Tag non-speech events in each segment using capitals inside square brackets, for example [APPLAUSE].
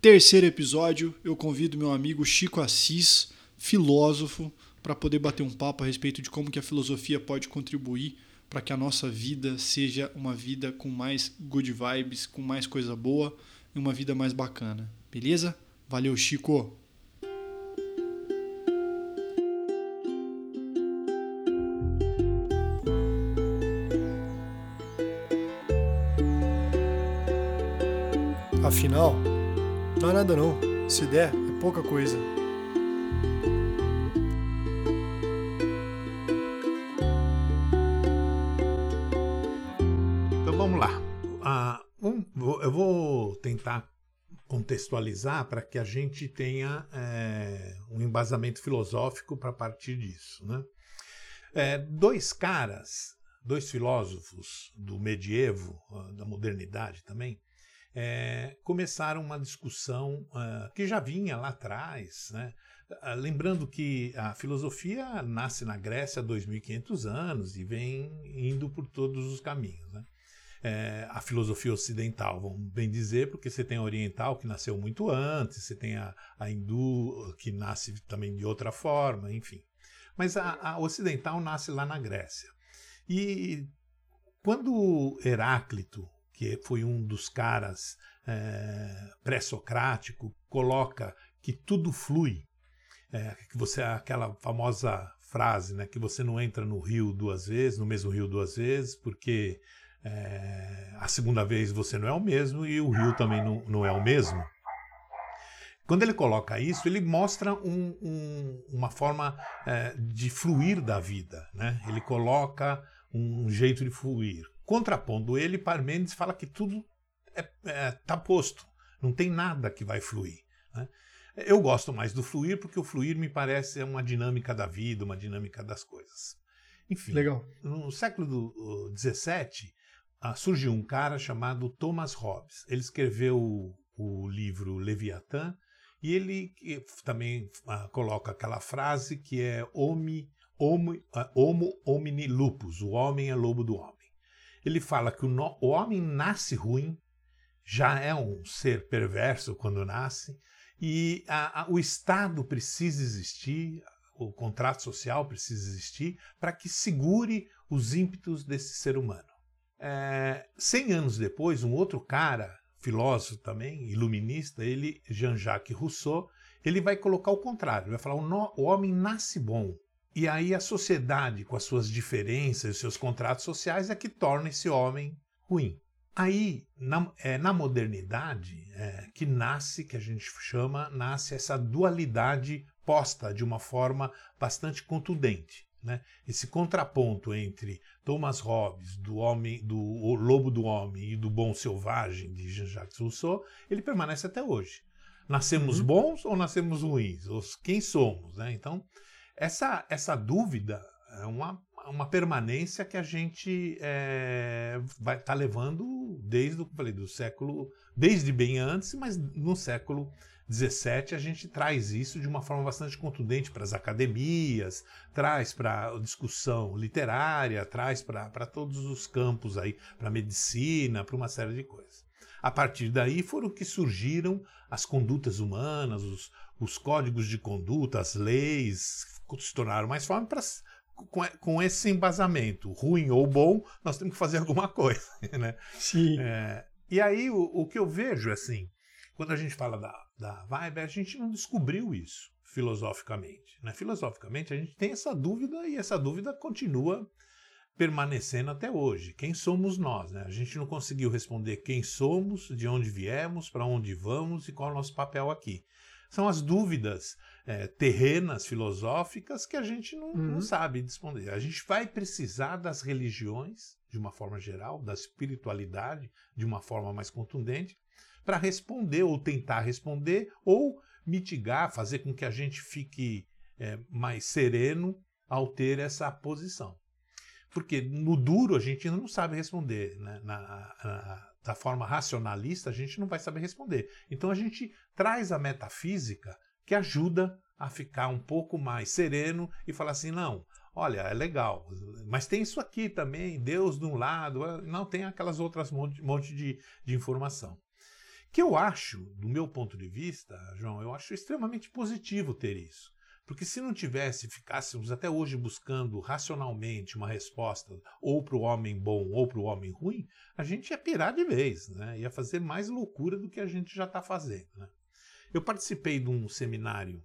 terceiro episódio, eu convido meu amigo Chico Assis, filósofo, para poder bater um papo a respeito de como que a filosofia pode contribuir para que a nossa vida seja uma vida com mais good vibes, com mais coisa boa e uma vida mais bacana. Beleza? Valeu, Chico! Afinal, não é nada não. Se der, é pouca coisa. Então vamos lá. Ah, eu vou tentar contextualizar para que a gente tenha é, um embasamento filosófico para partir disso. Né? É, dois caras, dois filósofos do medievo, ah, da modernidade também, é, começaram uma discussão uh, que já vinha lá atrás, né? Uh, lembrando que a filosofia nasce na Grécia há 2.500 anos e vem indo por todos os caminhos. Né? É, a filosofia ocidental, vamos bem dizer, porque você tem a oriental que nasceu muito antes, você tem a, a hindu que nasce também de outra forma, enfim. Mas a, a ocidental nasce lá na Grécia. E quando Heráclito que foi um dos caras é, pré-socrático, coloca que tudo flui. É, que você aquela famosa frase, né, que você não entra no rio duas vezes, no mesmo rio duas vezes, porque é, a segunda vez você não é o mesmo e o rio também não, não é o mesmo. Quando ele coloca isso, ele mostra um, um, uma forma é, de fluir da vida. Né? Ele coloca um jeito de fluir. Contrapondo ele, Parmênides fala que tudo está é, é, tá posto, não tem nada que vai fluir. Né? Eu gosto mais do fluir porque o fluir me parece uma dinâmica da vida, uma dinâmica das coisas. Enfim, Legal. no século XVII uh, surgiu um cara chamado Thomas Hobbes. Ele escreveu o, o livro Leviatã e ele também uh, coloca aquela frase que é homi, homo, uh, homo homini lupus, o homem é lobo do homem ele fala que o, no, o homem nasce ruim, já é um ser perverso quando nasce, e a, a, o Estado precisa existir, o contrato social precisa existir para que segure os ímpetos desse ser humano. É, anos depois, um outro cara, filósofo também, iluminista, ele, Jean-Jacques Rousseau, ele vai colocar o contrário, vai falar o, no, o homem nasce bom, e aí a sociedade, com as suas diferenças, os seus contratos sociais, é que torna esse homem ruim. Aí, na, é, na modernidade, é, que nasce, que a gente chama, nasce essa dualidade posta de uma forma bastante contundente. Né? Esse contraponto entre Thomas Hobbes, do homem, do lobo do homem e do bom selvagem de Jean-Jacques Rousseau, ele permanece até hoje. Nascemos uhum. bons ou nascemos ruins? Ou quem somos? Né? Então, essa, essa dúvida é uma, uma permanência que a gente é, vai estar tá levando desde o falei, do século, desde bem antes, mas no século XVII a gente traz isso de uma forma bastante contundente para as academias, traz para a discussão literária, traz para todos os campos aí, para medicina, para uma série de coisas. A partir daí foram que surgiram as condutas humanas, os, os códigos de conduta, as leis se tornaram mais fortes com, com, esse embasamento, ruim ou bom, nós temos que fazer alguma coisa, [LAUGHS] né? Sim. É, e aí o, o, que eu vejo, assim, quando a gente fala da, da vibe, a gente não descobriu isso filosoficamente. Né? Filosoficamente, a gente tem essa dúvida e essa dúvida continua permanecendo até hoje. Quem somos nós? Né? A gente não conseguiu responder quem somos, de onde viemos, para onde vamos e qual é o nosso papel aqui. São as dúvidas é, terrenas, filosóficas, que a gente não, uhum. não sabe responder. A gente vai precisar das religiões, de uma forma geral, da espiritualidade, de uma forma mais contundente, para responder ou tentar responder ou mitigar, fazer com que a gente fique é, mais sereno ao ter essa posição. Porque no duro a gente ainda não sabe responder. Né? Na, na, da forma racionalista, a gente não vai saber responder. Então a gente traz a metafísica que ajuda a ficar um pouco mais sereno e falar assim: não, olha, é legal, mas tem isso aqui também, Deus de um lado, não tem aquelas outras monte, monte de, de informação. Que eu acho, do meu ponto de vista, João, eu acho extremamente positivo ter isso. Porque se não tivesse, ficássemos até hoje buscando racionalmente uma resposta ou para o homem bom ou para o homem ruim, a gente ia pirar de vez, né? ia fazer mais loucura do que a gente já está fazendo. Né? Eu participei de um seminário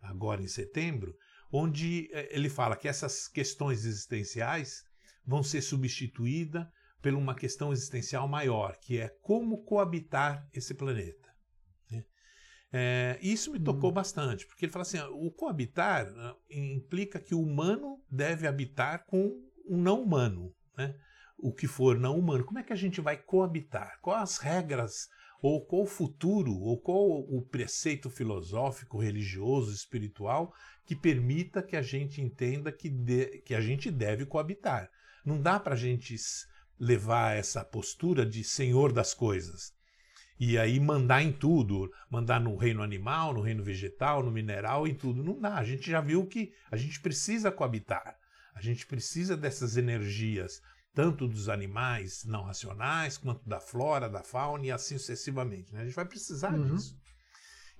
agora em setembro, onde eh, ele fala que essas questões existenciais vão ser substituídas por uma questão existencial maior, que é como coabitar esse planeta. É, isso me tocou uhum. bastante, porque ele fala assim: o coabitar né, implica que o humano deve habitar com um não humano, né? o que for não humano. Como é que a gente vai coabitar? Quais as regras, ou qual o futuro, ou qual o preceito filosófico, religioso, espiritual que permita que a gente entenda que, de, que a gente deve coabitar? Não dá para a gente levar essa postura de senhor das coisas e aí mandar em tudo, mandar no reino animal, no reino vegetal, no mineral, em tudo. Não dá. A gente já viu que a gente precisa coabitar. A gente precisa dessas energias, tanto dos animais não racionais, quanto da flora, da fauna e assim sucessivamente. Né? A gente vai precisar uhum. disso.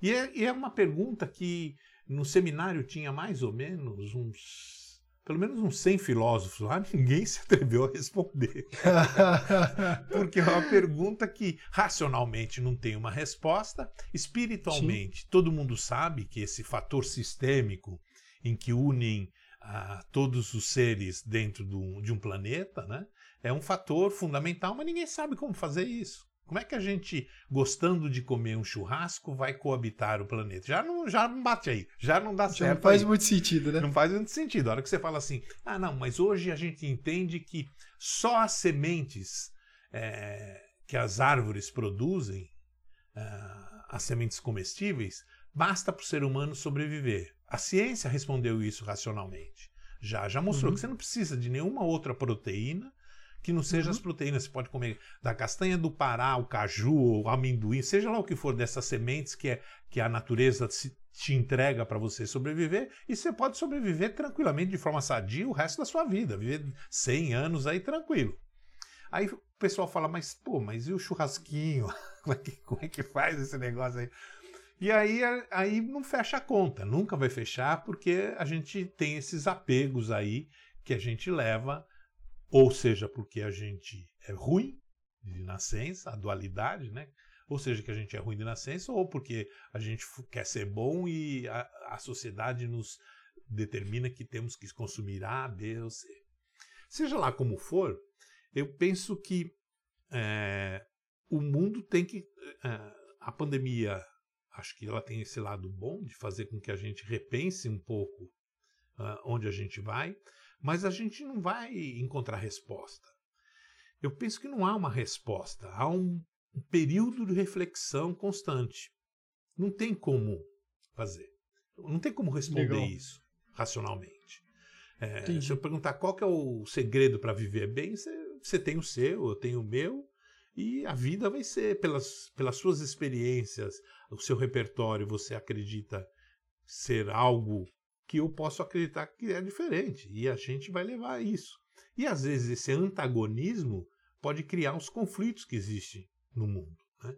E é, e é uma pergunta que no seminário tinha mais ou menos uns pelo menos uns 100 filósofos lá, [LAUGHS] ninguém se atreveu a responder. [LAUGHS] Porque é uma pergunta que racionalmente não tem uma resposta, espiritualmente Sim. todo mundo sabe que esse fator sistêmico em que unem ah, todos os seres dentro de um planeta, né, é um fator fundamental, mas ninguém sabe como fazer isso. Como é que a gente, gostando de comer um churrasco, vai coabitar o planeta? Já não, já não bate aí, já não dá já certo. Não faz aí. muito sentido, né? Não faz muito sentido. A hora que você fala assim, ah, não, mas hoje a gente entende que só as sementes é, que as árvores produzem, é, as sementes comestíveis, basta para o ser humano sobreviver. A ciência respondeu isso racionalmente. Já, já mostrou uhum. que você não precisa de nenhuma outra proteína que não seja uhum. as proteínas. Você pode comer da castanha do Pará, o caju, o amendoim, seja lá o que for dessas sementes que, é, que a natureza te, te entrega para você sobreviver, e você pode sobreviver tranquilamente de forma sadia o resto da sua vida, viver 100 anos aí tranquilo. Aí o pessoal fala, mas pô, mas e o churrasquinho? [LAUGHS] Como é que, como é que faz esse negócio aí? E aí, aí não fecha a conta, nunca vai fechar, porque a gente tem esses apegos aí que a gente leva ou seja, porque a gente é ruim de nascença, a dualidade, né? Ou seja, que a gente é ruim de nascença, ou porque a gente quer ser bom e a, a sociedade nos determina que temos que consumir A, B ou C. Seja lá como for, eu penso que é, o mundo tem que. É, a pandemia, acho que ela tem esse lado bom de fazer com que a gente repense um pouco uh, onde a gente vai, mas a gente não vai encontrar resposta. Eu penso que não há uma resposta, há um, período de reflexão constante. Não tem como fazer. Não tem como responder Legal. isso racionalmente. É, se eu perguntar qual é o segredo para viver bem, você, tem o seu, eu tenho o meu, e a vida vai ser pelas, pelas suas experiências, o seu repertório, você acredita ser algo que eu posso acreditar que é diferente e a gente vai levar a isso. E às vezes esse antagonismo pode criar os conflitos que existem no mundo. Né?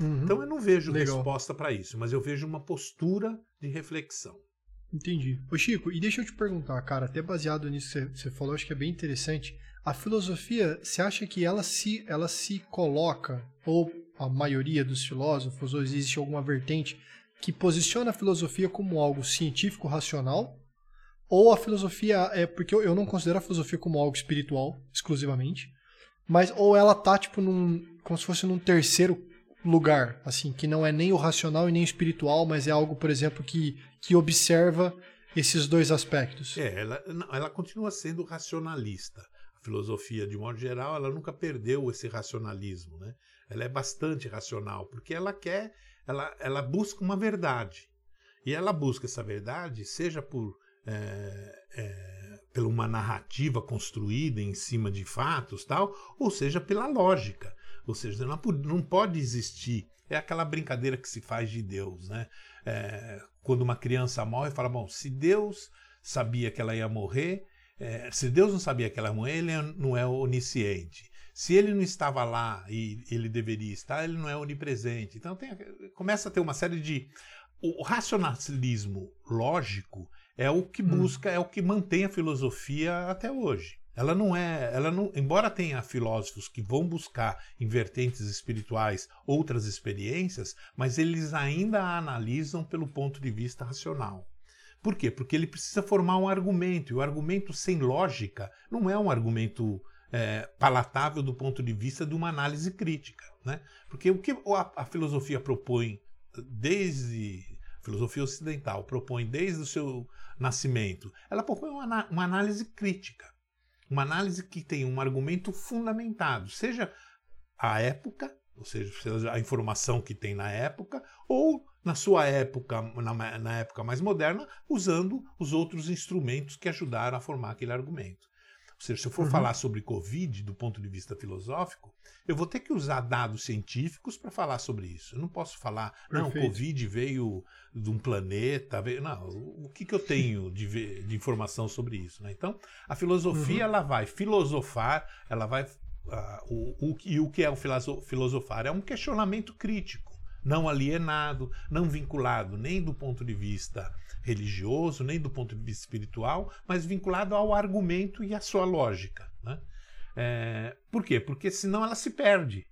Uhum. Então eu não vejo Legal. resposta para isso, mas eu vejo uma postura de reflexão. Entendi. Ô Chico, e deixa eu te perguntar, cara, até baseado nisso que você falou, acho que é bem interessante. A filosofia, você acha que ela se, ela se coloca, ou a maioria dos filósofos, ou existe alguma vertente que posiciona a filosofia como algo científico racional, ou a filosofia é porque eu, não considero a filosofia como algo espiritual exclusivamente, mas ou ela tá tipo num como se fosse num terceiro lugar, assim, que não é nem o racional e nem o espiritual, mas é algo, por exemplo, que que observa esses dois aspectos. É, ela, ela continua sendo racionalista. Filosofia, de modo geral, ela nunca perdeu esse racionalismo, né? Ela é bastante racional, porque ela quer ela, ela busca uma verdade. E ela busca essa verdade, seja por é, é, pela uma narrativa construída em cima de fatos, tal, ou seja pela lógica. Ou seja, não, não pode existir. É aquela brincadeira que se faz de Deus, né? É, quando uma criança morre, fala: bom, se Deus sabia que ela ia morrer, é, se Deus não sabia que ela ia morrer, ele não é onisciente. Se ele não estava lá e ele deveria estar, ele não é onipresente. Então tem, começa a ter uma série de. O racionalismo lógico é o que hum. busca, hum. é o que mantém a filosofia até hoje. Ela não é, ela não, embora tenha filósofos que vão buscar em vertentes espirituais outras experiências, mas eles ainda a analisam pelo ponto de vista racional. Por quê? Porque ele precisa formar um argumento, e o argumento sem lógica não é um argumento é, palatável do ponto de vista de uma análise crítica. Né? Porque o que a, a filosofia propõe desde a filosofia ocidental propõe desde o seu nascimento, ela propõe uma, uma análise crítica. Uma análise que tem um argumento fundamentado, seja a época, ou seja, a informação que tem na época, ou na sua época, na, na, época mais moderna, usando os outros instrumentos que ajudaram a formar aquele argumento. Ou seja, se eu for uhum. falar sobre Covid do ponto de vista filosófico, eu vou ter que usar dados científicos para falar sobre isso. Eu não posso falar, Perfeito. não, Covid veio de um planeta. Veio... Não, o que, que eu tenho de, de informação sobre isso? Né? Então, a filosofia uhum. ela vai filosofar, ela vai. Uh, o, o, e o que é o filosofar? É um questionamento crítico, não alienado, não vinculado nem do ponto de vista religioso, nem do ponto de vista espiritual, mas vinculado ao argumento e à sua lógica. Né? É, por quê? Porque senão ela se perde.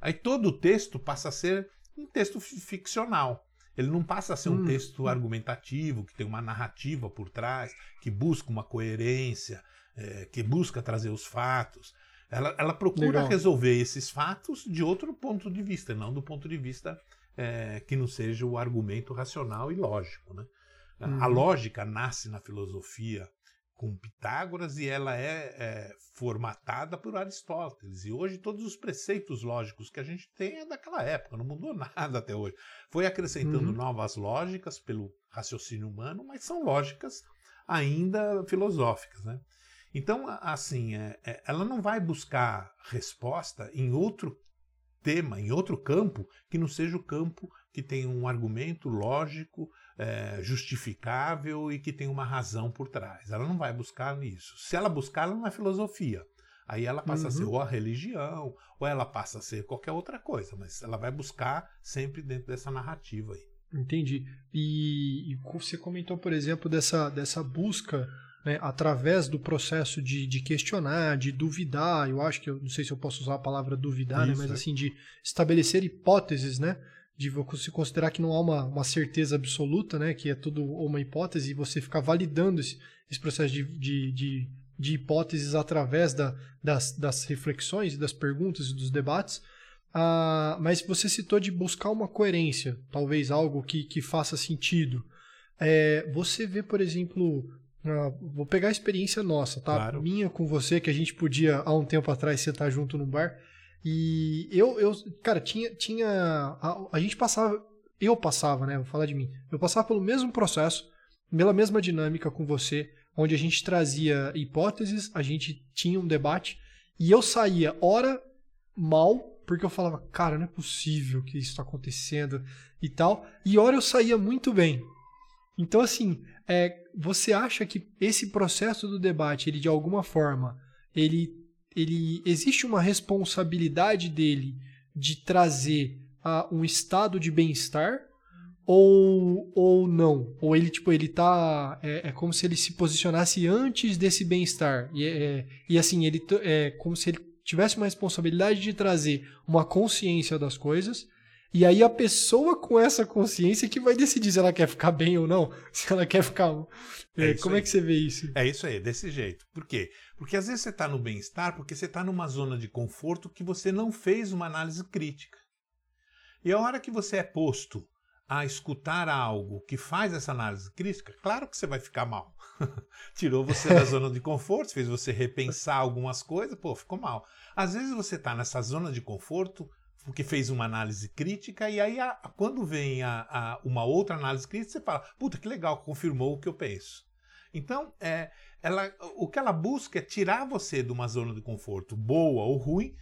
Aí todo o texto passa a ser um texto ficcional. Ele não passa a ser um hum. texto argumentativo, que tem uma narrativa por trás, que busca uma coerência, é, que busca trazer os fatos. Ela, ela procura Legal. resolver esses fatos de outro ponto de vista, não do ponto de vista é, que não seja o argumento racional e lógico. Né? Uhum. A lógica nasce na filosofia com Pitágoras e ela é, é, formatada por Aristóteles. E hoje todos os preceitos lógicos que a gente tem é daquela época, não mudou [LAUGHS] nada até hoje. Foi acrescentando uhum. novas lógicas pelo raciocínio humano, mas são lógicas ainda filosóficas. Né? Então, assim, é, é, ela não vai buscar resposta em outro tema, em outro campo, que não seja o campo que tem um argumento lógico, é, justificável e que tem uma razão por trás. Ela não vai buscar nisso. Se ela buscar, ela não é filosofia. Aí ela passa uhum. a ser uhum. ou a religião, ou ela passa a ser qualquer outra coisa, mas ela vai buscar sempre dentro dessa narrativa aí. Entendi. E, e você comentou, por exemplo, dessa, dessa busca né, através do processo de, de, questionar, de duvidar. Eu acho que eu não sei se eu posso usar a palavra duvidar, né, mas é. assim, de estabelecer hipóteses, né? de você considerar que não há uma, uma certeza absoluta, né, que é tudo uma hipótese, e você ficar validando esse, esse processo de, de, de, de, hipóteses através da, das, das reflexões, das perguntas e dos debates. Ah, mas você citou de buscar uma coerência, talvez algo que, que faça sentido. É, você vê, por exemplo, ah, vou pegar a experiência nossa, tá? Claro. Minha com você, que a gente podia, há um tempo atrás, sentar junto no bar e eu, eu cara, tinha. tinha a, a gente passava. Eu passava, né? Vou falar de mim. Eu passava pelo mesmo processo, pela mesma dinâmica com você, onde a gente trazia hipóteses, a gente tinha um debate, e eu saía, hora mal, porque eu falava, cara, não é possível que isso está acontecendo e tal, e hora eu saía muito bem. Então, assim, é, você acha que esse processo do debate, ele de alguma forma, ele ele existe uma responsabilidade dele de trazer uh, um estado de bem-estar ou, ou não? Ou ele, tipo, ele tá. É, é como se ele se posicionasse antes desse bem-estar. E, é, e assim, ele é como se ele tivesse uma responsabilidade de trazer uma consciência das coisas. E aí a pessoa com essa consciência que vai decidir se ela quer ficar bem ou não, [LAUGHS] se ela quer ficar. É, como aí. é que você vê isso? É isso aí, desse jeito. Por quê? Porque às vezes você está no bem-estar porque você está numa zona de conforto que você não fez uma análise crítica. E a hora que você é posto a escutar algo que faz essa análise crítica, claro que você vai ficar mal. [LAUGHS] Tirou você da zona de conforto, fez você repensar algumas coisas, pô, ficou mal. Às vezes você está nessa zona de conforto porque fez uma análise crítica e aí a, quando vem a, a, uma outra análise crítica você fala, puta que legal, confirmou o que eu penso. Então, é, ela, o que ela busca é tirar você de uma zona de conforto boa ou ruim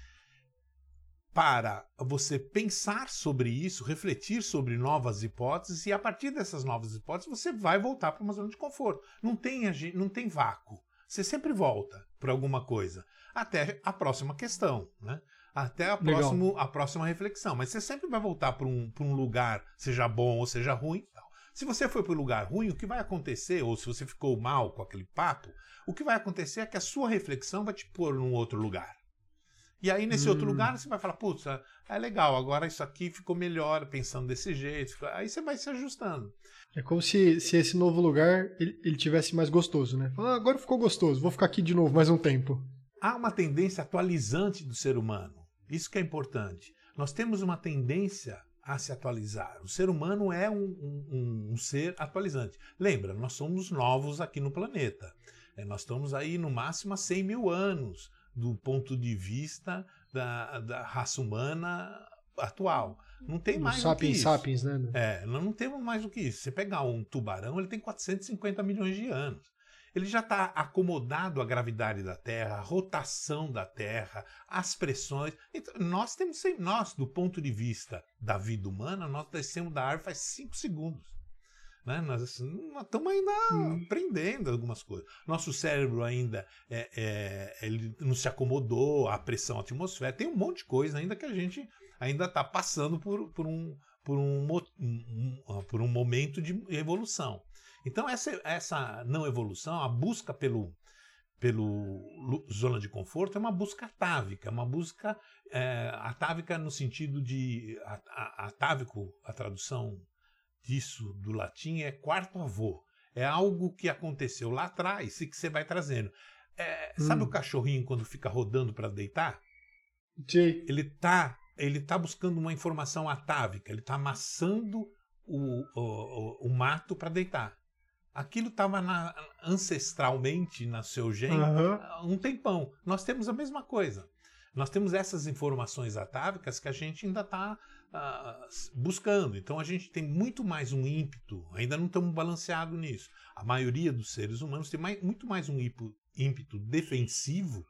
para você pensar sobre isso, refletir sobre novas hipóteses e a partir dessas novas hipóteses você vai voltar para uma zona de conforto. Não tem, não tem vácuo. Você sempre volta para alguma coisa. até a próxima questão, né? Até a, próximo, a próxima reflexão. Mas você sempre vai voltar para um, um lugar, seja bom ou seja ruim. Se você foi para um lugar ruim, o que vai acontecer, ou se você ficou mal com aquele papo, o que vai acontecer é que a sua reflexão vai te pôr num outro lugar. E aí, nesse hum. outro lugar, você vai falar, putz, é legal, agora isso aqui ficou melhor, pensando desse jeito. Aí você vai se ajustando. É como se, se esse novo lugar ele, ele tivesse mais gostoso, né? Ah, agora ficou gostoso, vou ficar aqui de novo mais um tempo. Há uma tendência atualizante do ser humano. Isso que é importante. Nós temos uma tendência a se atualizar. O ser humano é um, um, um ser atualizante. Lembra, nós somos novos aqui no planeta. É, nós estamos aí no máximo há 100 mil anos do ponto de vista da, da raça humana atual. Não tem mais sapiens, do que isso. Sapiens, né? É, nós não temos mais do que isso. Você pegar um tubarão, ele tem 450 milhões de anos. Ele já está acomodado à gravidade da Terra, à rotação da Terra, às pressões. Então, nós temos, nós, do ponto de vista da vida humana, nós descemos da árvore faz 5 segundos. Né? Nós, assim, estamos ainda hum. aprendendo algumas coisas. Nosso cérebro ainda é, é, ele não se acomodou à pressão atmosférica. Tem um monte de coisa ainda que a gente ainda está passando por, por, um, por, um, um, por um momento de evolução. Então, essa, essa não evolução, a busca pelo, pelo zona de conforto é uma busca atávica, uma busca é, atávica no sentido de atávico, a tradução disso do latim é quarto avô. É algo que aconteceu lá atrás e que você vai trazendo. É, hum. Sabe o cachorrinho quando fica rodando para deitar? Sim. Ele está ele tá buscando uma informação atávica, ele está amassando o, o, o, mato para deitar. Aquilo estava ancestralmente no seu gene uhum. um tempão. Nós temos a mesma coisa. Nós temos essas informações atávicas que a gente ainda está uh, buscando. Então a gente tem muito mais um ímpeto, ainda não estamos balanceados nisso. A maioria dos seres humanos tem mais, muito mais um ímpeto, ímpeto defensivo,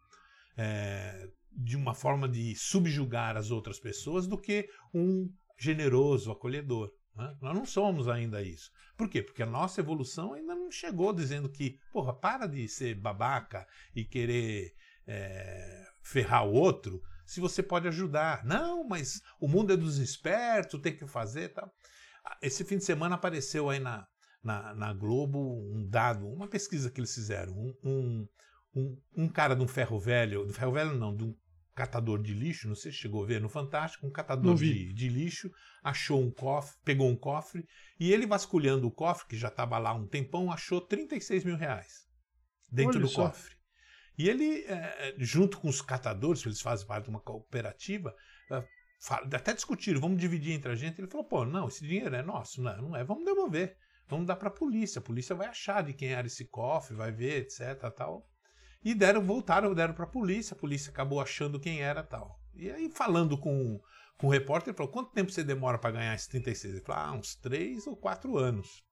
é, de uma forma de subjugar as outras pessoas, do que um generoso acolhedor. Né? Nós não somos ainda isso. Por quê? Porque a nossa evolução ainda não chegou dizendo que, porra, para de ser babaca e querer é, ferrar o outro se você pode ajudar. Não, mas o mundo é dos espertos, tem que fazer tal. Esse fim de semana apareceu aí na, na, na Globo um dado, uma pesquisa que eles fizeram. Um, um, um, um cara de um ferro velho, do ferro velho não, de um catador de lixo, não sei se chegou a ver no Fantástico, um catador de, de, lixo, achou um cofre, pegou um cofre, e ele vasculhando o cofre, que já estava lá um tempão, achou 36 mil reais dentro Olha do só. cofre. E ele, é, junto com os catadores, eles fazem parte de uma cooperativa, é, até discutiram, vamos dividir entre a gente. Ele falou, pô, não, esse dinheiro é nosso. Não, não é, vamos devolver. Vamos dar para a polícia. A polícia vai achar de quem era esse cofre, vai ver, etc, tal. E deram, voltaram, deram para a polícia. A polícia acabou achando quem era, tal. E aí, falando com, com o repórter, ele falou, quanto tempo você demora para ganhar esses 36? Ele falou, ah, uns 3 ou 4 anos.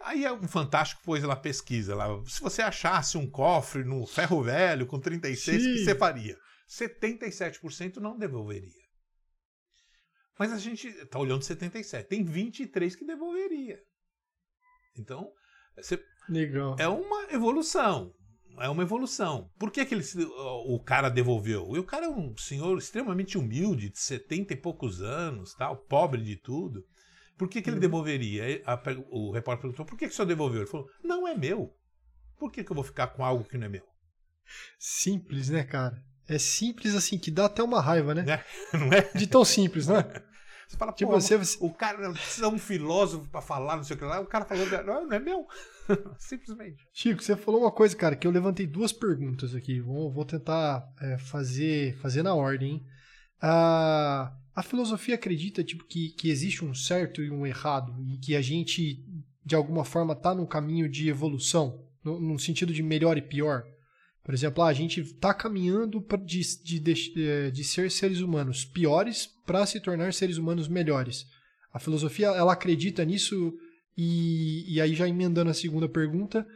Aí o Fantástico pôs lá pesquisa. Lá, se você achasse um cofre no ferro velho com 36, Sim. o que você faria? 77% não devolveria. Mas a gente está olhando 77. Tem 23 que devolveria. Então, você, Legal. é uma evolução. É uma evolução. Por que, que ele, o cara devolveu? E o cara é um senhor extremamente humilde, de 70 e poucos anos, tal, pobre de tudo. Por que, que ele uhum. devolveria? A, o repórter perguntou: por que, que o senhor devolveu? Ele falou: não é meu. Por que, que eu vou ficar com algo que não é meu? Simples, né, cara? É simples assim, que dá até uma raiva, né? [LAUGHS] É, não é? De tão simples, né? [LAUGHS] Você fala, tipo, você, você... o cara precisa um filósofo para falar, não sei o que lá. O cara falou, não, não é meu. [LAUGHS] Simplesmente. Chico, você falou uma coisa, cara, que eu levantei duas perguntas aqui. Vou, vou tentar é, fazer, fazer na ordem. Hein? Ah, a filosofia acredita tipo, que, que existe um certo e um errado e que a gente, de alguma forma, está num caminho de evolução, no, no, sentido de melhor e pior. Por exemplo, ah, a gente está caminhando de, de, de, de, ser seres humanos piores para se tornar seres humanos melhores. A filosofia ela acredita nisso e, e aí já emendando a segunda pergunta,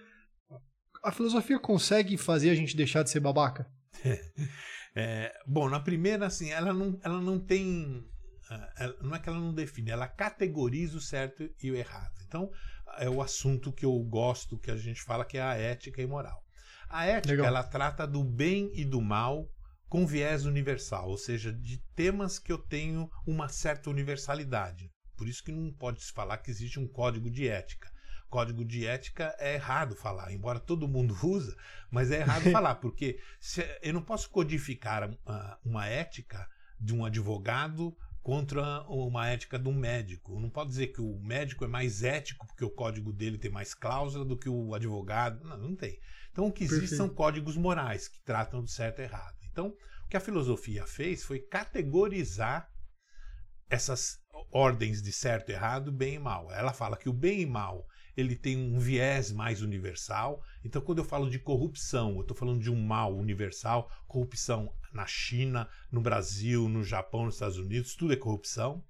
a filosofia consegue fazer a gente deixar de ser babaca? [LAUGHS] É, bom, na primeira, assim, ela não, ela não tem. Ah, não é que ela não define, ela categoriza o certo e o errado. Então, é o assunto que eu gosto, que a gente fala que é a ética e moral. A ética, Legal. ela trata do bem e do mal com viés universal, ou seja, de temas que eu tenho uma certa universalidade. Por isso que não pode se falar que existe um código de ética. Código de ética é errado falar, embora todo mundo [LAUGHS] usa, mas é errado [LAUGHS] falar, porque se- eu não posso codificar ah, uma ética de um advogado contra uma ética de um médico. Não pode dizer que o médico é mais ético porque o código dele tem mais cláusula do que o advogado. Não, não tem. Então o que existe Perfeito. são códigos morais que tratam do certo e errado. Então, o que a filosofia fez foi categorizar essas ordens de certo e errado, bem e mal. Ela fala que o bem e mal ele tem um viés mais universal. Então, quando eu falo de corrupção, eu estou falando de um mal universal. Corrupção na China, no Brasil, no Japão, nos Estados Unidos, tudo é corrupção.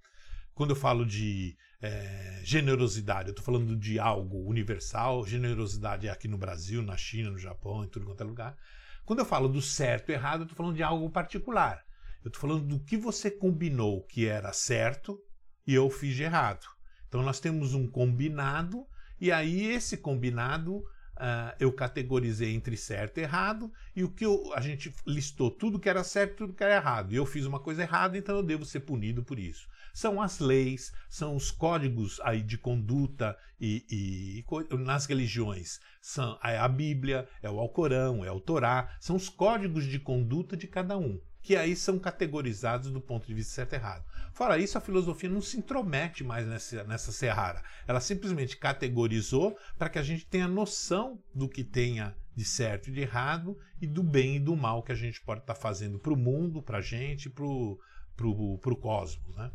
Quando eu falo de eh, generosidade, eu estou falando de algo universal. Generosidade é aqui no Brasil, na China, no Japão, em tudo quanto é lugar. Quando eu falo do certo e errado, eu estou falando de algo particular. Eu estou falando do que você combinou que era certo e eu fiz de errado. Então nós temos um combinado, e aí esse combinado ah, eu categorizei entre certo e errado, e o que eu- a gente listou tudo que era certo e tudo que era errado. E eu fiz uma coisa errada, então eu devo ser punido por isso. São as leis, são os códigos aí de conduta e, e- nas religiões. São é a Bíblia, é o Alcorão, é o Torá, são os códigos de conduta de cada um, que aí são categorizados do ponto de vista certo e errado. Fora isso, a filosofia não se intromete mais nessa, nessa seara. Ela simplesmente categorizou para que a gente tenha noção do que tenha de certo e de errado e do bem e do mal que a gente pode estar fazendo para o mundo, para a gente, para o cosmos. Né?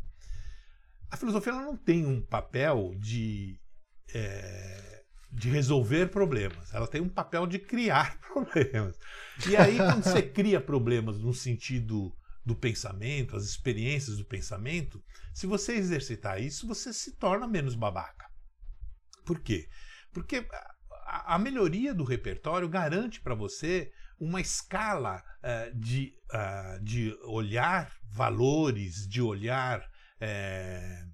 A filosofia não tem um papel de, é, de resolver problemas, ela tem um papel de criar [LAUGHS] problemas. E aí, quando você cria problemas no sentido do pensamento, as experiências do pensamento, se você exercitar isso, você se torna menos babaca. Por quê? Porque a, melhoria do repertório garante para você uma escala eh, de, ah, de olhar valores, de olhar eh,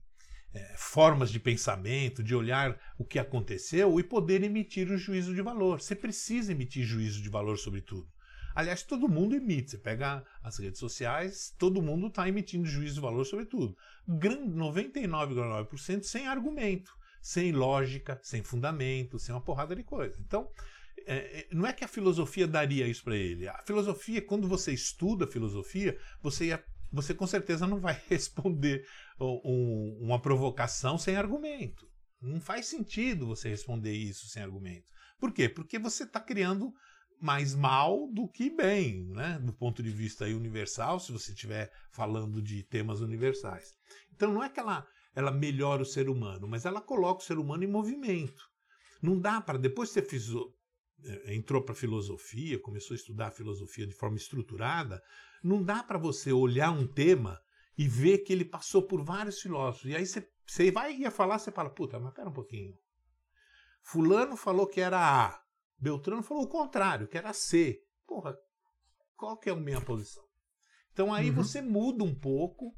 eh, formas de pensamento, de olhar o que aconteceu e poder emitir um juízo de valor. Você precisa emitir juízo de valor sobre tudo. Aliás, todo mundo emite. Você pega as redes sociais, todo mundo está emitindo juízo de valor sobre tudo. Gran- 99,9% sem argumento, sem lógica, sem fundamento, sem uma porrada de coisa. Então, é, é, não é que a filosofia daria isso para ele. A filosofia, quando você estuda filosofia, você, ia, você com certeza não vai [LAUGHS] responder um- uma provocação sem argumento. Não faz sentido você responder isso sem argumento. Por quê? Porque você está criando mais mal do que bem, né? do ponto de vista universal, se você estiver falando de temas universais. Então não é que ela, ela melhora o ser humano, mas ela coloca o ser humano em movimento. Não dá para, depois que você fiz, eh, entrou para filosofia, começou a estudar filosofia de forma estruturada, não dá para você olhar um tema e ver que ele passou por vários filósofos. E aí você, você vai ia falar, você fala, puta, mas pera um pouquinho. Fulano falou que era A. Beltrano falou o contrário, que era C. Porra, qual que é a minha posição? Então aí Uhum. você muda um pouco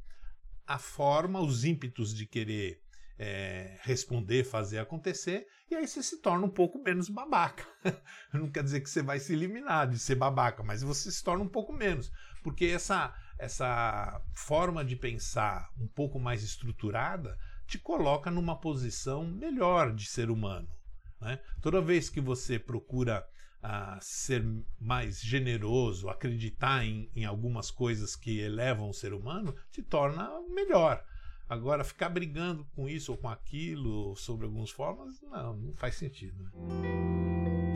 a forma, os ímpetos de querer é, responder, fazer acontecer, e aí você se torna um pouco menos babaca. [LAUGHS] Não quer dizer que você vai se eliminar de ser babaca, mas você se torna um pouco menos. Porque essa, essa forma de pensar um pouco mais estruturada te coloca numa posição melhor de ser humano. né? Toda vez que você procura ah, ser mais generoso, acreditar em, em algumas coisas que elevam o ser humano, te torna melhor. Agora, ficar brigando com isso ou com aquilo, sobre algumas formas, não, não faz sentido. né?